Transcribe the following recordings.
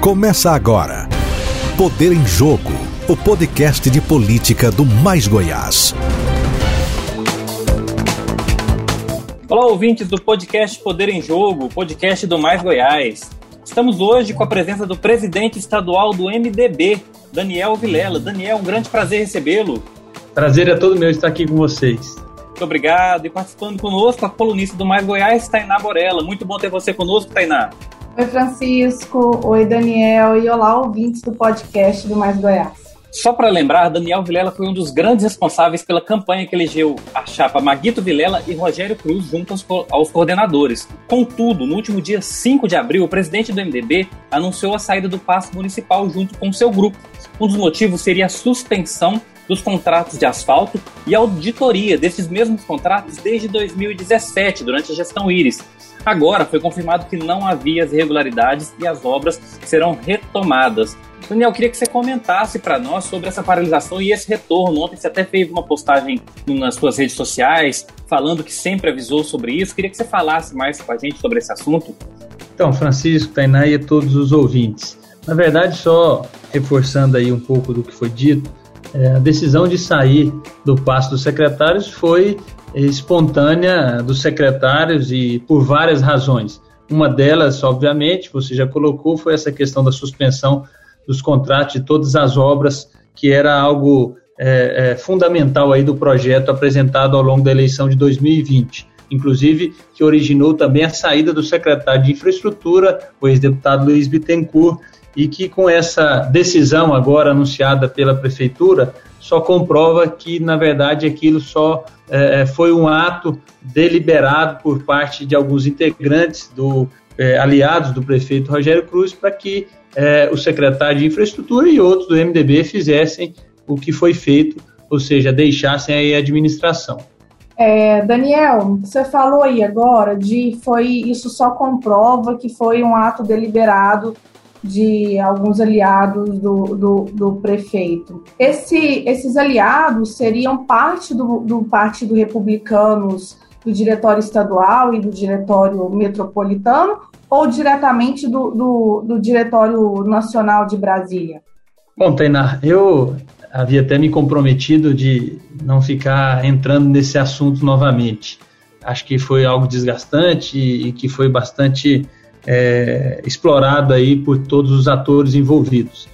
Começa agora. Poder em Jogo, o podcast de política do Mais Goiás. Olá, ouvintes do podcast Poder em Jogo, podcast do Mais Goiás. Estamos hoje com a presença do presidente estadual do MDB, Daniel Vilela. Daniel, um grande prazer recebê-lo. Prazer é todo meu estar aqui com vocês. Muito obrigado. E participando conosco, a colunista do Mais Goiás, Tainá Borella. Muito bom ter você conosco, Tainá. Oi, Francisco. Oi, Daniel. E olá, ouvintes do podcast do Mais Goiás. Só para lembrar, Daniel Vilela foi um dos grandes responsáveis pela campanha que elegeu a chapa Maguito Vilela e Rogério Cruz junto aos, aos, coordenadores. Contudo, no último dia 5 de abril, o presidente do MDB anunciou a saída do passo municipal junto com seu grupo. Um dos motivos seria a suspensão dos contratos de asfalto e auditoria desses mesmos contratos desde 2017, durante a gestão Íris. Agora foi confirmado que não havia as irregularidades e as obras serão retomadas. Daniel, queria que você comentasse para nós sobre essa paralisação e esse retorno. Ontem você até fez uma postagem nas suas redes sociais falando que sempre avisou sobre isso. Queria que você falasse mais com a gente sobre esse assunto. Então, Francisco, Tainá e todos os ouvintes. Na verdade, só reforçando aí um pouco do que foi dito, é, a decisão de sair do passo dos secretários foi espontânea dos secretários e por várias razões. Uma delas, obviamente, você já colocou, foi essa questão da suspensão dos contratos de todas as obras, que era algo é, é, fundamental aí do projeto apresentado ao longo da eleição de 2020. Inclusive, que originou também a saída do secretário de Infraestrutura, o ex-deputado Luiz Bittencourt, e que com essa decisão agora anunciada pela Prefeitura, só comprova que, na verdade, aquilo só é, foi um ato deliberado por parte de alguns integrantes do é, aliados do prefeito Rogério Cruz para que é, o secretário de Infraestrutura e outros do MDB fizessem o que foi feito, ou seja, deixassem a administração. É, Daniel, você falou aí agora de foi isso só comprova que foi um ato deliberado de alguns aliados do, do, do prefeito. Esse, esses aliados seriam parte do, do Partido Republicanos, do Diretório Estadual e do Diretório Metropolitano, ou diretamente do, do, do Diretório Nacional de Brasília? Bom, Tainá, eu havia até me comprometido de não ficar entrando nesse assunto novamente. Acho que foi algo desgastante e que foi bastante é, explorado aí por todos os atores envolvidos.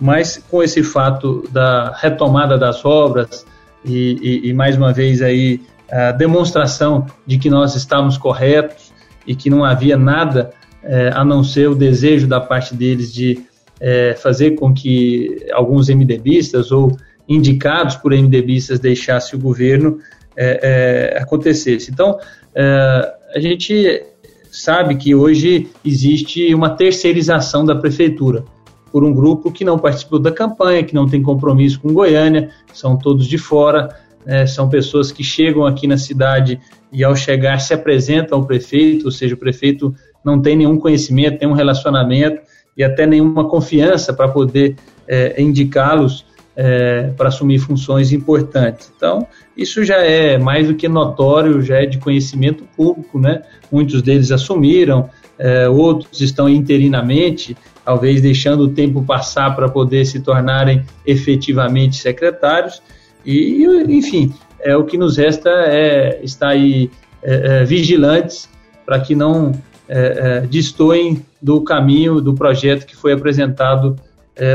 Mas com esse fato da retomada das obras e, e, e mais uma vez aí a demonstração de que nós estávamos corretos e que não havia nada é, a não ser o desejo da parte deles de é, fazer com que alguns MDBistas ou indicados por MDBistas deixassem o governo é, é acontecesse. Então, é, a gente sabe que hoje existe uma terceirização da prefeitura por um grupo que não participou da campanha, que não tem compromisso com Goiânia, são todos de fora, né, são pessoas que chegam aqui na cidade e ao chegar se apresentam ao prefeito, ou seja, o prefeito não tem nenhum conhecimento, nenhum relacionamento e até nenhuma confiança para poder é, indicá-los é, para assumir funções importantes. Então, isso já é mais do que notório, já é de conhecimento público, né? Muitos deles assumiram, é, outros estão interinamente, talvez deixando o tempo passar para poder se tornarem efetivamente secretários. E, enfim, é, o que nos resta é estar aí é, é vigilantes para que não é, é, do caminho do projeto que foi apresentado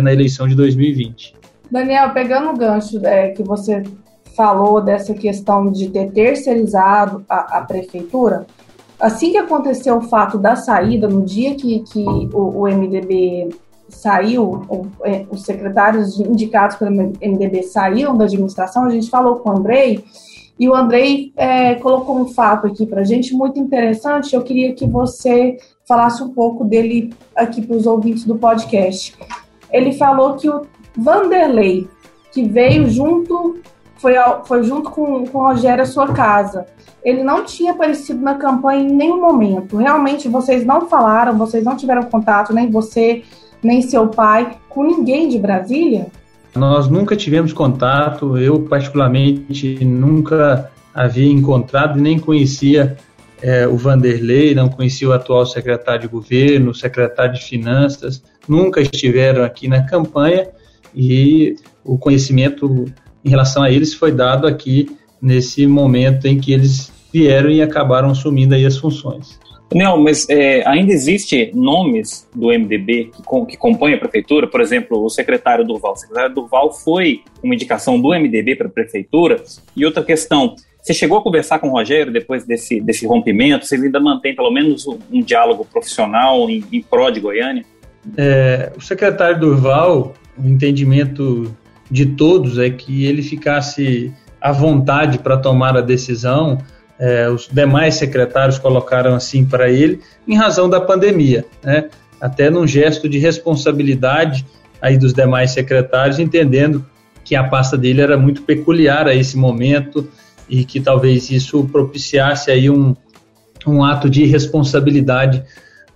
na eleição de 2020. Daniel, pegando o gancho é, que você falou dessa questão de ter terceirizado a, a, prefeitura, assim que aconteceu o fato da saída, no dia que, que o, o MDB saiu, o, é, os secretários indicados pelo MDB saíram da administração, a gente falou com o Andrei, e o Andrei é, colocou um fato aqui para a gente muito interessante. Eu queria que você falasse um pouco dele aqui para os ouvintes do podcast. Ele falou que o Vanderlei, que veio junto, foi, foi junto com, com o Rogério à sua casa. Ele não tinha aparecido na campanha em nenhum momento. Realmente, vocês não falaram, vocês não tiveram contato, nem você, nem seu pai, com ninguém de Brasília? Nós nunca tivemos contato, eu particularmente nunca havia encontrado e nem conhecia é, o Vanderlei, não conhecia o atual secretário de governo, secretário de finanças, nunca estiveram aqui na campanha e o conhecimento em relação a eles foi dado aqui nesse momento em que eles vieram e acabaram assumindo aí as funções. Não, mas é, ainda existe nomes do MDB que, com, que compõem a prefeitura, por exemplo, o secretário Durval. O secretário Durval foi uma indicação do MDB para a prefeitura. E outra questão, você chegou a conversar com o Rogério depois desse, desse rompimento? Vocês ainda mantêm pelo menos um, um diálogo profissional em, em pró de Goiânia? É, o secretário Durval, o entendimento de todos é que ele ficasse à vontade para tomar a decisão é, os demais secretários colocaram assim para ele, em razão da pandemia, né? até num gesto de responsabilidade aí dos demais secretários, entendendo que a pasta dele era muito peculiar a esse momento e que talvez isso propiciasse aí um, um ato de responsabilidade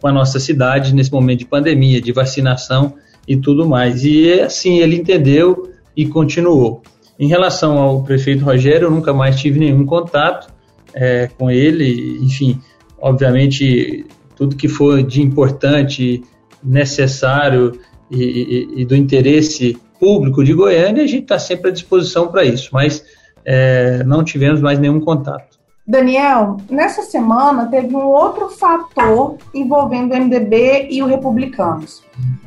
com a nossa cidade nesse momento de pandemia, de vacinação e tudo mais. E assim ele entendeu e continuou. Em relação ao prefeito Rogério, eu nunca mais tive nenhum contato é, com ele, enfim, obviamente tudo que for de importante, necessário e, e, e do interesse público de Goiânia, a gente está sempre à disposição para isso, mas é, não tivemos mais nenhum contato. Daniel, nessa semana teve um outro fator envolvendo o MDB e o Republicanos.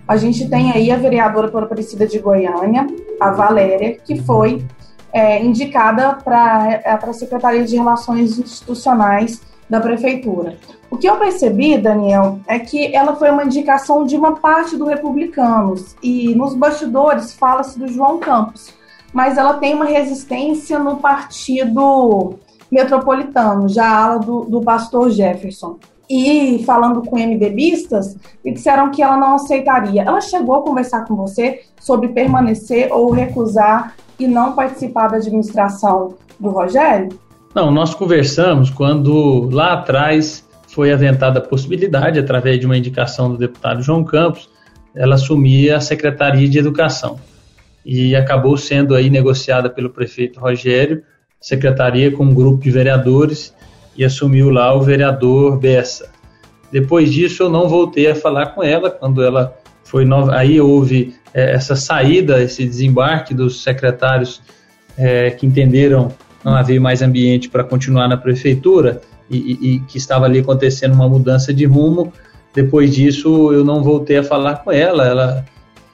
A gente tem aí a vereadora por Aparecida de Goiânia, a Valéria, que foi é, indicada para é, a Secretaria de Relações Institucionais da Prefeitura. O que eu percebi, Daniel, é que ela foi uma indicação de uma parte do Republicanos, e nos bastidores fala-se do João Campos, mas ela tem uma resistência no partido metropolitano, já a ala do, do pastor Jefferson. E falando com MDBistas, me disseram que ela não aceitaria. Ela chegou a conversar com você sobre permanecer ou recusar e não participar da administração do Rogério? Não, nós conversamos quando lá atrás foi aventada a possibilidade, através de uma indicação do deputado João Campos, ela assumir a Secretaria de Educação. E acabou sendo aí negociada pelo prefeito Rogério, secretaria com um grupo de vereadores, e assumiu lá o vereador Bessa. Depois disso, eu não voltei a falar com ela, quando ela foi nova, aí houve é, essa saída, esse desembarque dos secretários é, que entenderam não haver mais ambiente para continuar na prefeitura e, e, e, que estava ali acontecendo uma mudança de rumo. Depois disso, eu não voltei a falar com ela. Ela,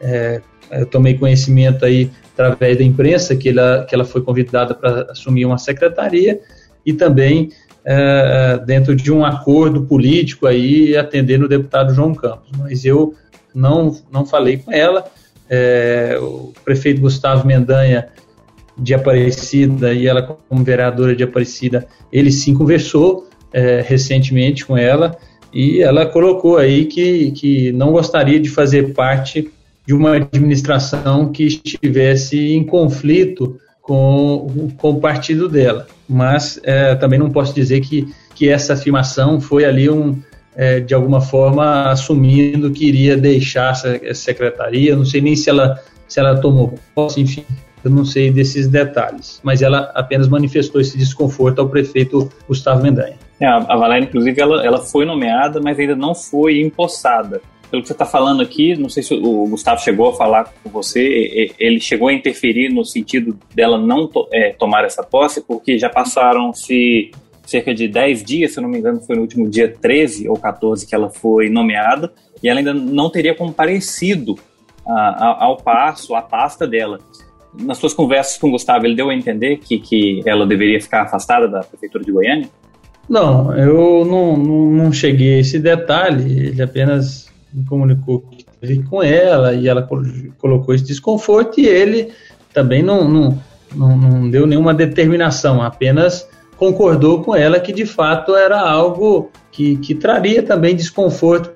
é, eu tomei conhecimento aí através da imprensa que ela, que ela foi convidada para assumir uma secretaria e também é, dentro de um acordo político aí atendendo o deputado João Campos. Mas eu não, não falei com ela. É, o prefeito Gustavo Mendanha de Aparecida e ela como vereadora de Aparecida, ele sim conversou é, recentemente com ela e ela colocou aí que, que não gostaria de fazer parte de uma administração que estivesse em conflito com, com o partido dela. Mas é, também não posso dizer que, que essa afirmação foi ali um, é, de alguma forma assumindo que iria deixar essa, secretaria. Não sei nem se ela, se ela tomou posse, enfim, eu não sei desses detalhes. Mas ela apenas manifestou esse desconforto ao prefeito Gustavo Mendanha. É, a Valéria, inclusive, ela, ela foi nomeada, mas ainda não foi empossada. Pelo que você está falando aqui, não sei se o Gustavo chegou a falar com você, ele chegou a interferir no sentido dela não to, é, tomar essa posse, porque já passaram-se cerca de 10 dias, se eu não me engano, foi no último dia 13 ou 14 que ela foi nomeada, e ela ainda não teria comparecido a, ao passo, à pasta dela. Nas suas conversas com o Gustavo, ele deu a entender que, que ela deveria ficar afastada da Prefeitura de Goiânia? Não, eu não, não, não cheguei a esse detalhe, ele apenas comunicou que esteve com ela e ela colocou esse desconforto e ele também não, não, não, não deu nenhuma determinação, apenas concordou com ela que de fato era algo que, que traria também desconforto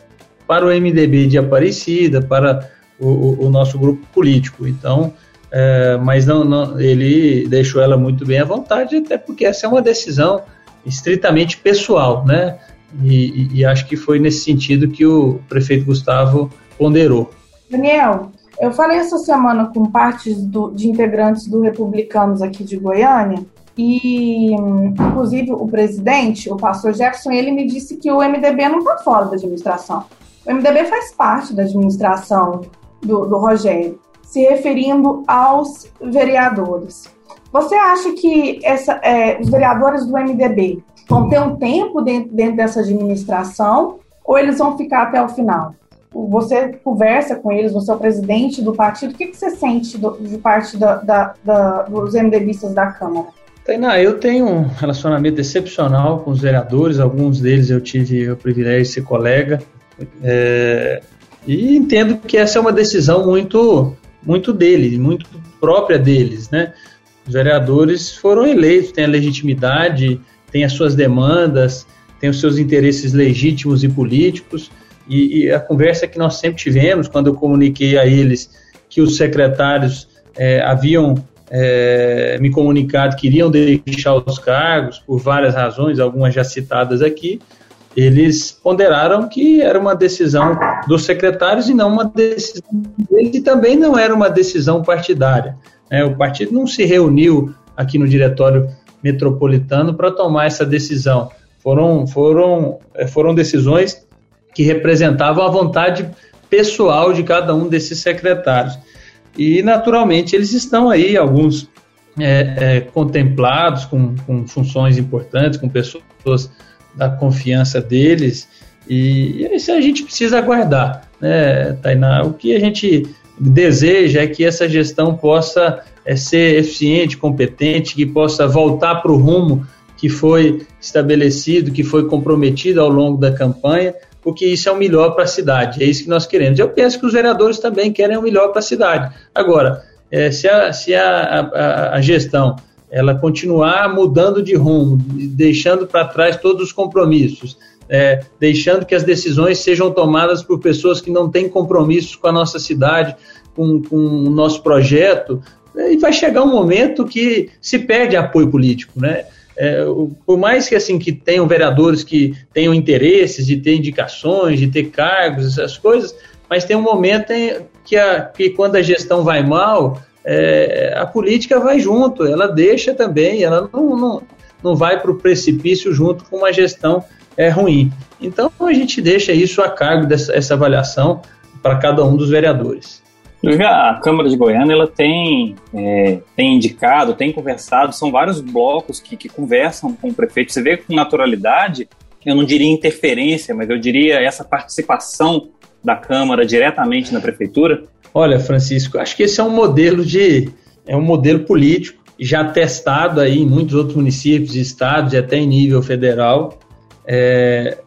para o MDB de Aparecida, para o, o nosso grupo político. Então, é, mas não, não, ele deixou ela muito bem à vontade, até porque essa é uma decisão estritamente pessoal, né? E, e, acho que foi nesse sentido que o prefeito Gustavo ponderou. Daniel, eu falei essa semana com partes do, de integrantes do Republicanos aqui de Goiânia E, inclusive, o presidente, o pastor Jefferson, ele me disse que o MDB não está fora da administração. O MDB faz parte da administração do, do Rogério, se referindo aos vereadores. Você acha que essa, é, os vereadores do MDB vão ter um tempo dentro, dentro dessa administração ou eles vão ficar até o final? Você conversa com eles, você é o presidente do partido, o que, que você sente do, de parte da, da, da, dos MDBistas da Câmara? Tainá, eu tenho um relacionamento excepcional com os vereadores, alguns deles eu tive o privilégio de ser colega, é, e entendo que essa é uma decisão muito, muito deles, muito própria deles, né? Os vereadores foram eleitos, têm a legitimidade, têm as suas demandas, têm os seus interesses legítimos e políticos, e, e, a conversa que nós sempre tivemos, quando eu comuniquei a eles que os secretários é, haviam é, me comunicado que iriam deixar os cargos por várias razões, algumas já citadas aqui, eles ponderaram que era uma decisão dos secretários e não uma decisão deles, e também não era uma decisão partidária. Né? O partido não se reuniu aqui no diretório metropolitano para tomar essa decisão. Foram, foram, é, foram decisões que representavam a vontade pessoal de cada um desses secretários. E, naturalmente, eles estão aí, alguns é, é, contemplados com, com, funções importantes, com pessoas da confiança deles, e, e isso a gente precisa aguardar, né, Tainá? O que a gente deseja é que essa gestão possa é, ser eficiente, competente, que possa voltar para o rumo que foi estabelecido, que foi comprometido ao longo da campanha, porque isso é o melhor para a cidade, é isso que nós queremos. Eu penso que os vereadores também querem o melhor para a cidade. Agora, é, se, a, se a, a, a, gestão ela continuar mudando de rumo, deixando para trás todos os compromissos, é, deixando que as decisões sejam tomadas por pessoas que não têm compromissos com a nossa cidade, com, com o nosso projeto, e vai chegar um momento que se perde apoio político, né? É, por mais que assim que tenham vereadores que tenham interesses de ter indicações, de ter cargos, essas coisas, mas tem um momento em que, a, que quando a gestão vai mal, é, a política vai junto, ela deixa também, ela não, não, não vai para o precipício junto com uma gestão é, ruim. Então a gente deixa isso a cargo dessa avaliação para cada um dos vereadores. A Câmara de Goiânia ela tem, é, tem indicado, tem conversado, são vários blocos que, que conversam com o prefeito. Você vê com naturalidade, eu não diria interferência, mas eu diria essa participação da Câmara diretamente na prefeitura. Olha, Francisco, acho que esse é um modelo de é um modelo político já testado aí em muitos outros municípios, estados e até em nível federal. É,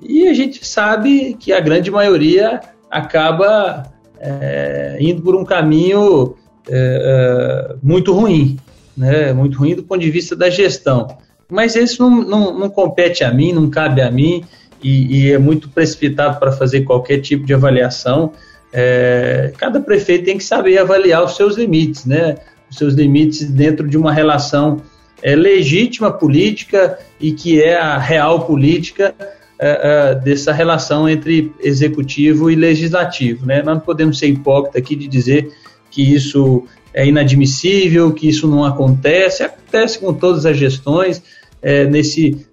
e a gente sabe que a grande maioria acaba é, indo por um caminho é, é, muito ruim, né? muito ruim do ponto de vista da gestão. Mas isso não, não, não compete a mim, não cabe a mim, e, e é muito precipitado para fazer qualquer tipo de avaliação. É, cada prefeito tem que saber avaliar os seus limites, né? os seus limites dentro de uma relação é, legítima política e que é a real política uh, uh, dessa relação entre executivo e legislativo. Né? Nós não podemos ser hipócritas aqui de dizer que isso é inadmissível, que isso não acontece, acontece com todas as gestões, é, nesse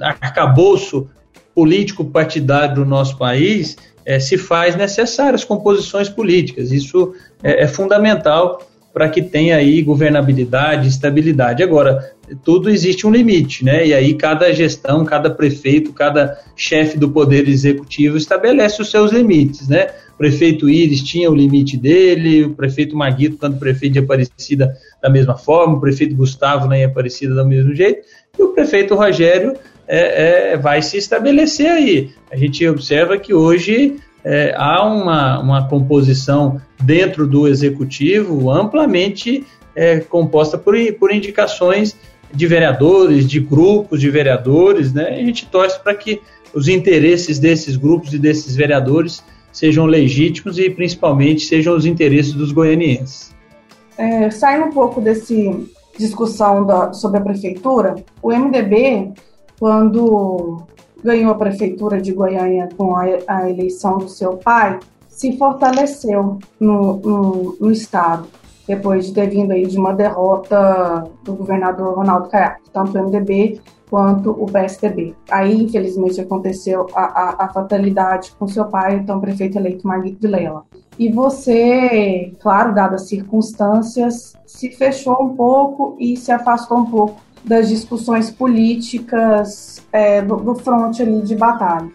arcabouço político partidário do nosso país, é, se faz necessárias composições políticas. Isso é, é fundamental para que tenha aí governabilidade, estabilidade. Agora, tudo existe um limite, né? E aí cada gestão, cada prefeito, cada chefe do poder executivo estabelece os seus limites, né? O prefeito Iris tinha o limite dele, o prefeito Maguito, quando prefeito de Aparecida, da mesma forma, o prefeito Gustavo nem Aparecida do mesmo jeito, e o prefeito Rogério é, é, vai se estabelecer aí. A gente observa que hoje é, há uma, uma composição dentro do executivo amplamente é, composta por, por indicações de vereadores, de grupos de vereadores, né? A gente torce para que os interesses desses grupos e desses vereadores sejam legítimos e principalmente sejam os interesses dos goianienses. É, saindo um pouco desse discussão da, sobre a prefeitura, o MDB, quando ganhou a prefeitura de Goiânia com a, a eleição do seu pai, se fortaleceu no, no, no Estado. Depois de ter vindo aí de uma derrota do governador Ronaldo Caiado, tanto o MDB quanto o PSDB. Aí, infelizmente, aconteceu a, a, a fatalidade com seu pai, então prefeito eleito Marguito Vilela. E você, claro, dadas as circunstâncias, se fechou um pouco e se afastou um pouco das discussões políticas é, do, do fronte ali de batalha.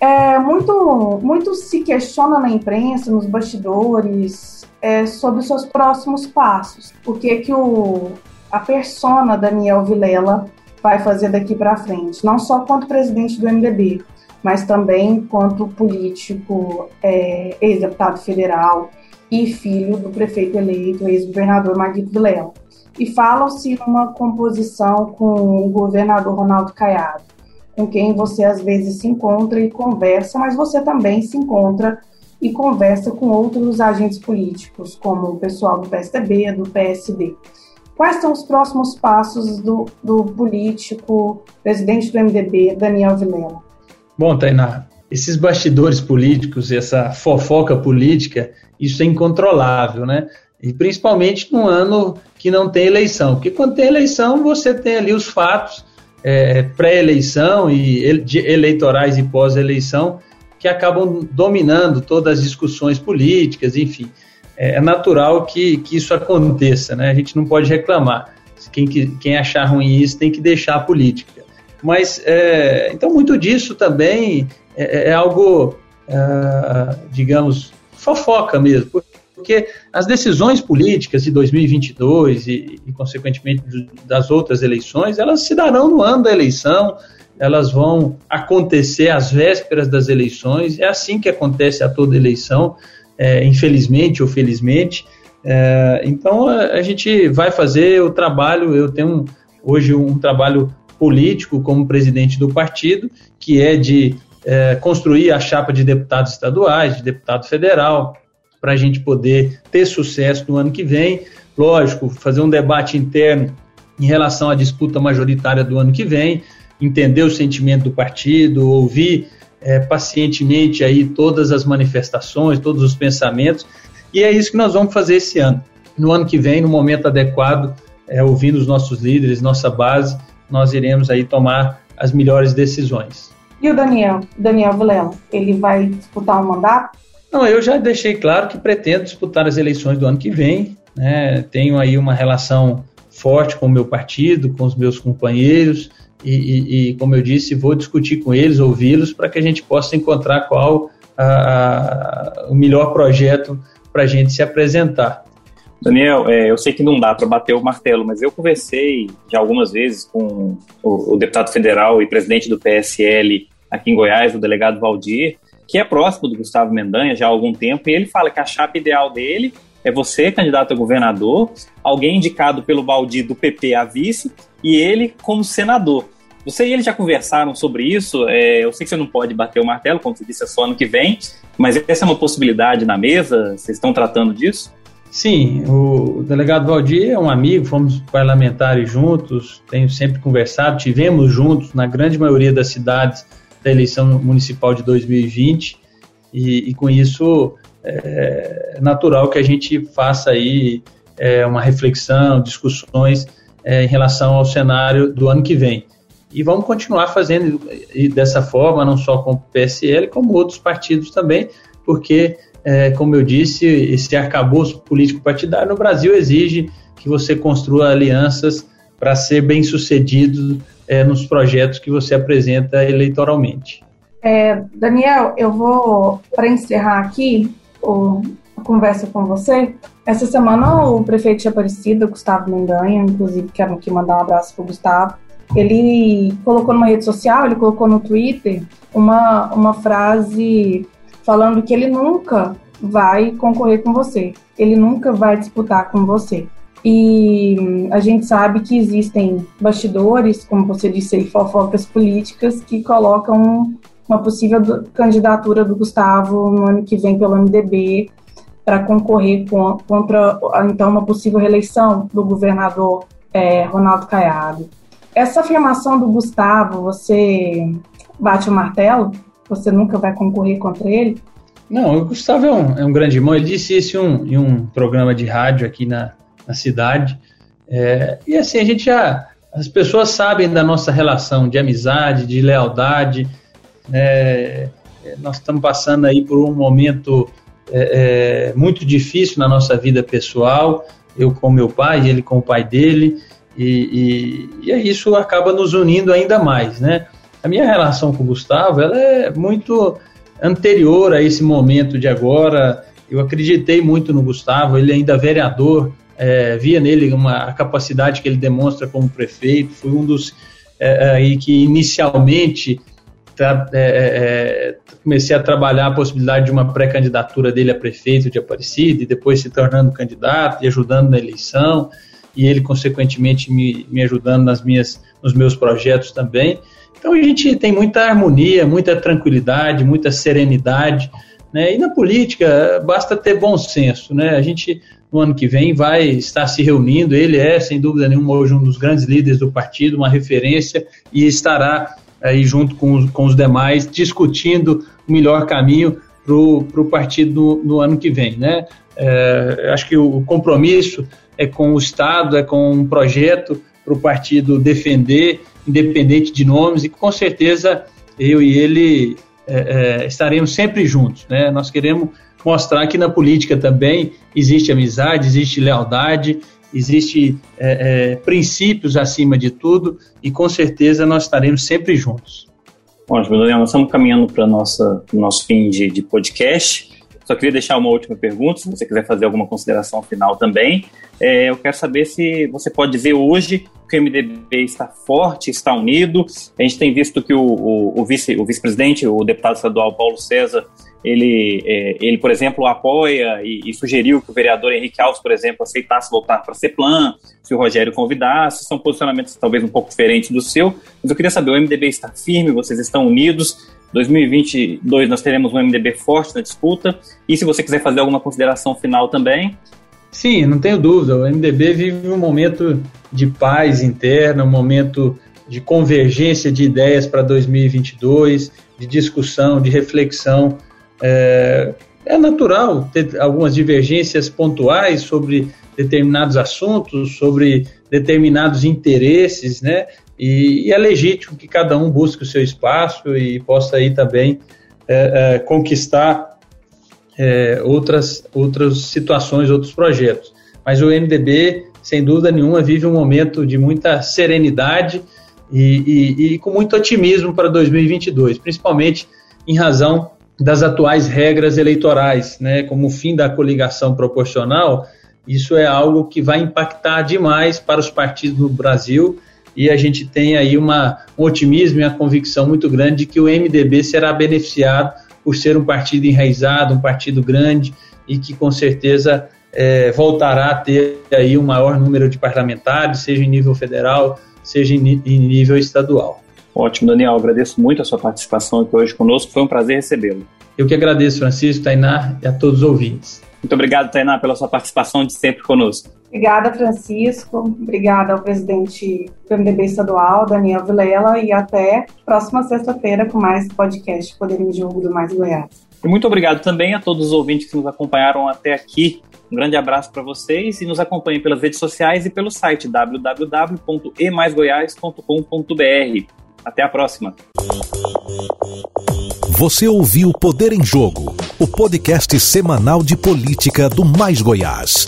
É, muito, muito se questiona na imprensa, nos bastidores, é, sobre os seus próximos passos. O que que o, a persona Daniel Vilela vai fazer daqui para frente, não só quanto presidente do MDB, mas também quanto político, é, ex-deputado federal e filho do prefeito eleito, ex-governador Marguito Vilela. E falam-se numa composição com o governador Ronaldo Caiado, com quem você às vezes se encontra e conversa, mas você também se encontra e conversa com outros agentes políticos, como o pessoal do PSDB, do PSD. Quais são os próximos passos do, do político, presidente do MDB, Daniel Vilela? Bom, Tainá, esses bastidores políticos, essa fofoca política, isso é incontrolável, né? E principalmente num ano que não tem eleição. Porque quando tem eleição, você tem ali os fatos é, pré-eleição e eleitorais e pós-eleição que acabam dominando todas as discussões políticas, enfim é, é natural que, que isso aconteça, né? A gente não pode reclamar. Quem, quem achar ruim isso tem que deixar a política. Mas, é, então, muito disso também é, é algo, é, digamos, fofoca mesmo, porque as decisões políticas de 2022 e, e, consequentemente, das outras eleições, elas se darão no ano da eleição, elas vão acontecer às vésperas das eleições, é assim que acontece a toda eleição é, infelizmente ou felizmente. É, então a, a, gente vai fazer o trabalho. Eu tenho hoje um trabalho político como presidente do partido, que é de é, construir a chapa de deputados estaduais, de deputado federal, para a gente poder ter sucesso no ano que vem. Lógico, fazer um debate interno em relação à disputa majoritária do ano que vem, entender o sentimento do partido, ouvir é, pacientemente aí todas as manifestações, todos os pensamentos, e é isso que nós vamos fazer esse ano. No ano que vem, no momento adequado, é, ouvindo os nossos líderes, nossa base, nós iremos aí tomar as melhores decisões. E o Daniel, Daniel Vilela, ele vai disputar um mandato? Não, eu já deixei claro que pretendo disputar as eleições do ano que vem. Né? Tenho aí uma relação forte com o meu partido, com os meus companheiros. E, e, e, como eu disse, vou discutir com eles, ouvi-los, para que a gente possa encontrar qual a, a, o melhor projeto para a gente se apresentar. Daniel, é, eu sei que não dá para bater o martelo, mas eu conversei já algumas vezes com o, o, deputado federal e presidente do PSL aqui em Goiás, o delegado Valdir, que é próximo do Gustavo Mendanha já há algum tempo, e ele fala que a chapa ideal dele é você, candidato a governador, alguém indicado pelo Baldi do PP a vice e ele como senador. Você e ele já conversaram sobre isso? É, eu sei que você não pode bater o martelo, como você disse, é só ano que vem, mas essa é uma possibilidade na mesa? Vocês estão tratando disso? Sim, o delegado Valdir é um amigo, fomos parlamentares juntos, tenho sempre conversado, tivemos juntos na grande maioria das cidades da eleição municipal de 2020 e, e com isso é natural que a gente faça aí é, uma reflexão, discussões é, em relação ao cenário do ano que vem. E vamos continuar fazendo dessa forma, não só com o PSL, como outros partidos também, porque, é, como eu disse, esse arcabouço político-partidário no Brasil exige que você construa alianças para ser bem sucedido é, nos projetos que você apresenta eleitoralmente. É, Daniel, eu vou, para encerrar aqui, o, a conversa com você. Essa semana o prefeito de Aparecida, Gustavo Mendanha, inclusive quero aqui mandar um abraço para o Gustavo, ele colocou numa rede social, ele colocou no Twitter uma, uma frase falando que ele nunca vai concorrer com você, ele nunca vai disputar com você. E a gente sabe que existem bastidores, como você disse aí, fofocas políticas que colocam uma possível candidatura do Gustavo no ano que vem pelo MDB para concorrer com, contra então uma possível reeleição do governador é, Ronaldo Caiado. Essa afirmação do Gustavo, você bate o martelo? Você nunca vai concorrer contra ele? Não, o Gustavo é um, é um grande irmão. Ele disse isso em um, em um programa de rádio aqui na, na cidade. É, e assim, a gente já. As pessoas sabem da nossa relação de amizade, de lealdade. É, nós estamos passando aí por um momento é, é, muito difícil na nossa vida pessoal. Eu com meu pai, ele com o pai dele. E, e, e isso acaba nos unindo ainda mais, né? A minha relação com o Gustavo, ela é muito anterior a esse momento de agora. Eu acreditei muito no Gustavo, ele ainda vereador, é, via nele uma a capacidade que ele demonstra como prefeito. Foi um dos é, aí que inicialmente tra, é, é, comecei a trabalhar a possibilidade de uma pré-candidatura dele a prefeito de Aparecida e depois se tornando candidato e ajudando na eleição e ele consequentemente me, me ajudando nas minhas nos meus projetos também. Então a gente tem muita harmonia, muita tranquilidade, muita serenidade, né? E na política basta ter bom senso, né? A gente no ano que vem vai estar se reunindo. Ele é, sem dúvida nenhuma, hoje um dos grandes líderes do partido, uma referência, e estará aí junto com os, com os demais discutindo o melhor caminho para o partido no, no, ano que vem, né? É, acho que o compromisso é com o Estado, é com um projeto para o partido defender independente de nomes, e com certeza eu e ele é, é, estaremos sempre juntos. Né? Nós queremos mostrar que na política também existe amizade, existe lealdade, existe é, é princípios acima de tudo, e com certeza nós estaremos sempre juntos. Ótimo, Daniel, nós estamos caminhando para o nosso fim de, de podcast. Só queria deixar uma última pergunta, se você quiser fazer alguma consideração final também. É, eu quero saber se você pode dizer hoje que o MDB está forte, está unido. A gente tem visto que o, o, o vice, o vice-presidente, o deputado estadual Paulo César, ele, é, ele por exemplo, apoia e, e, sugeriu que o vereador Henrique Alves, por exemplo, aceitasse voltar para a CEPLAN, se o Rogério convidasse. São posicionamentos talvez um pouco diferentes do seu, mas eu queria saber, o MDB está firme, vocês estão unidos? 2022 nós teremos um MDB forte na disputa. E se você quiser fazer alguma consideração final também. Sim, não tenho dúvida. O MDB vive um momento de paz interna, um momento de convergência de ideias para 2022, de discussão, de reflexão. É, é natural ter algumas divergências pontuais sobre determinados assuntos, sobre determinados interesses, né? E, e, é legítimo que cada um busque o seu espaço e possa aí também é, é, conquistar é, outras, outras situações, outros projetos. Mas o MDB, sem dúvida nenhuma, vive um momento de muita serenidade e, e, e com muito otimismo para 2022, principalmente em razão das atuais regras eleitorais, né, como o fim da coligação proporcional, isso é algo que vai impactar demais para os partidos no Brasil e a gente tem aí uma, um otimismo e uma convicção muito grande de que o MDB será beneficiado por ser um partido enraizado, um partido grande e que com certeza é, voltará a ter aí um maior número de parlamentares, seja em nível federal, seja em, em nível estadual. Ótimo, Daniel. Agradeço muito a sua participação aqui hoje conosco. Foi um prazer recebê-lo. Eu que agradeço, Francisco, Tainá e a todos os ouvintes. Muito obrigado, Tainá, pela sua participação de sempre conosco. Obrigada, Francisco. Obrigada ao presidente do MDB estadual, Daniel Vilela, e até próxima sexta-feira com mais podcast Poder em Jogo do Mais Goiás. E muito obrigado também a todos os ouvintes que nos acompanharam até aqui. Um grande abraço para vocês e nos acompanhem pelas redes sociais e pelo site www.emaisgoiás.com.br. Até a próxima. Você ouviu Poder em Jogo, o podcast semanal de política do Mais Goiás.